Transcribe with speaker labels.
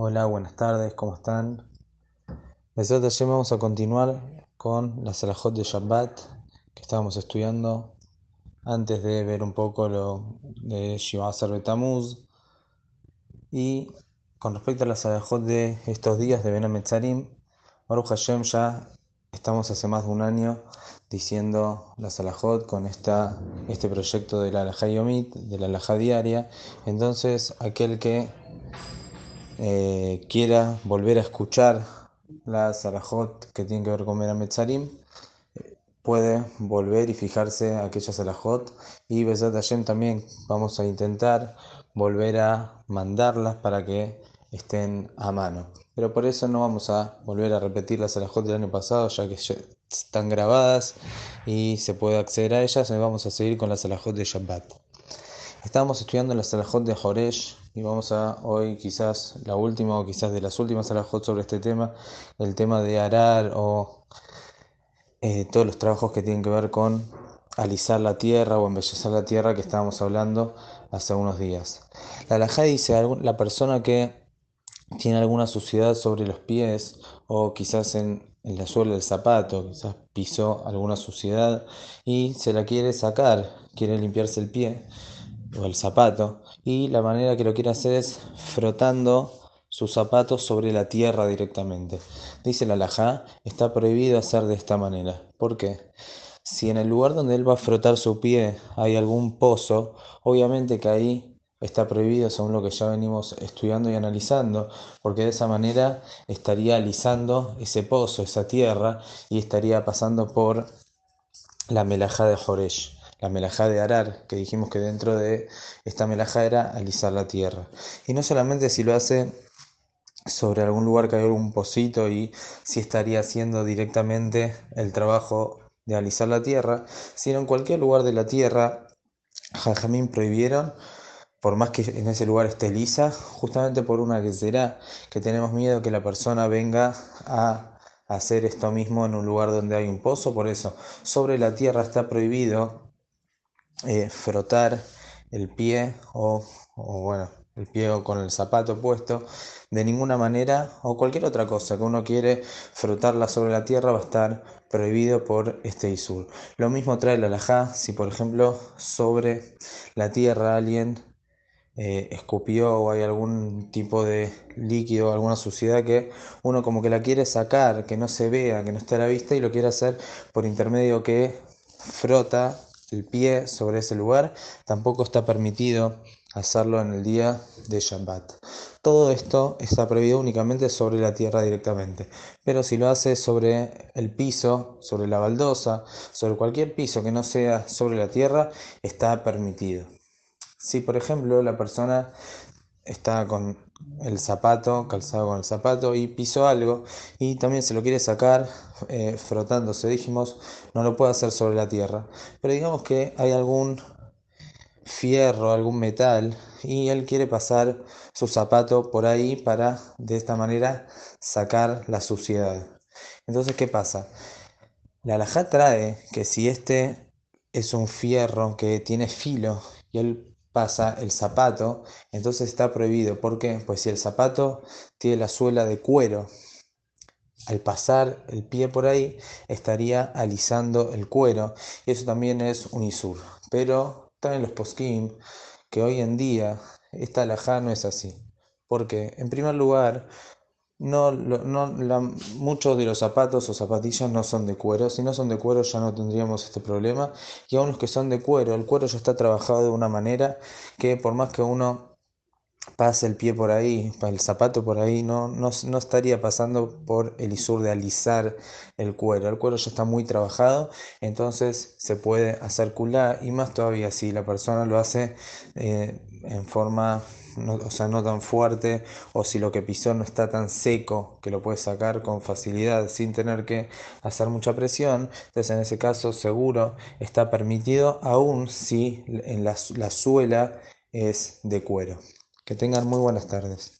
Speaker 1: Hola, buenas tardes, ¿cómo están? Besat Hashem vamos a continuar con la Salahot de Shabbat que estábamos estudiando antes de ver un poco lo de Shiva Betamuz. Y con respecto a la Salahot de estos días de Ben Metzarim, Baruch Hashem ya estamos hace más de un año diciendo la Salahot con esta, este proyecto de la Alajá Yomit, de la Alajá diaria. Entonces, aquel que eh, quiera volver a escuchar la Salahot que tiene que ver con Metzarim, puede volver y fijarse aquella Salahot. Y Besat Hashem también vamos a intentar volver a mandarlas para que estén a mano. Pero por eso no vamos a volver a repetir las Salahot del año pasado, ya que están grabadas y se puede acceder a ellas. Vamos a seguir con la Salahot de Shabbat. Estábamos estudiando la Salahot de Joresh y vamos a hoy quizás la última o quizás de las últimas Salahot sobre este tema, el tema de arar o eh, todos los trabajos que tienen que ver con alisar la tierra o embellecer la tierra que estábamos hablando hace unos días. La Alajá dice, la persona que tiene alguna suciedad sobre los pies o quizás en, en la suela del zapato, quizás pisó alguna suciedad y se la quiere sacar, quiere limpiarse el pie o el zapato y la manera que lo quiere hacer es frotando sus zapatos sobre la tierra directamente. Dice la alajá, está prohibido hacer de esta manera. ¿Por qué? Si en el lugar donde él va a frotar su pie hay algún pozo, obviamente que ahí está prohibido según lo que ya venimos estudiando y analizando, porque de esa manera estaría alisando ese pozo, esa tierra, y estaría pasando por la melajá de Joresh la melajá de arar, que dijimos que dentro de esta melajá era alisar la tierra. Y no solamente si lo hace sobre algún lugar que hay algún pocito y si estaría haciendo directamente el trabajo de alisar la tierra, sino en cualquier lugar de la tierra, Jajamín prohibieron, por más que en ese lugar esté lisa, justamente por una que será que tenemos miedo que la persona venga a hacer esto mismo en un lugar donde hay un pozo, por eso sobre la tierra está prohibido eh, frotar el pie o, bueno, el pie con el zapato puesto de ninguna manera o cualquier otra cosa que uno quiere frotarla sobre la tierra va a estar prohibido por este isur. Lo mismo trae la alajá si por ejemplo sobre la tierra alguien eh, escupió o hay algún tipo de líquido, alguna suciedad que uno como que la quiere sacar, que no se vea, que no esté a la vista y lo quiere hacer por intermedio que frota el pie sobre ese lugar, tampoco está permitido hacerlo en el día de Shabbat. Todo esto está prohibido únicamente sobre la tierra directamente, pero si lo hace sobre el piso, sobre la baldosa, sobre cualquier piso que no sea sobre la tierra, está permitido. Si por ejemplo la persona está con el zapato, calzado con el zapato y pisó algo y también se lo quiere sacar eh, frotándose, dijimos, no lo puede hacer sobre la tierra. Pero digamos que hay algún fierro, algún metal y él quiere pasar su zapato por ahí para de esta manera sacar la suciedad. Entonces, ¿qué pasa? La alajá trae que si este es un fierro que tiene filo y él pasa el zapato, entonces está prohibido. ¿Por qué? Pues si el zapato tiene la suela de cuero, al pasar el pie por ahí, estaría alisando el cuero. Y eso también es un isur. Pero también los poskim que hoy en día esta alajá no es así. Porque, en primer lugar, no, no muchos de los zapatos o zapatillas no son de cuero. Si no son de cuero ya no tendríamos este problema. Y aún los que son de cuero, el cuero ya está trabajado de una manera que por más que uno pase el pie por ahí, el zapato por ahí, no, no, no estaría pasando por el isur de alisar el cuero. El cuero ya está muy trabajado, entonces se puede hacer culá y más todavía si la persona lo hace eh, en forma o sea, no tan fuerte, o si lo que pisó no está tan seco que lo puede sacar con facilidad sin tener que hacer mucha presión, entonces en ese caso seguro está permitido, aún si en la suela es de cuero. Que tengan muy buenas tardes.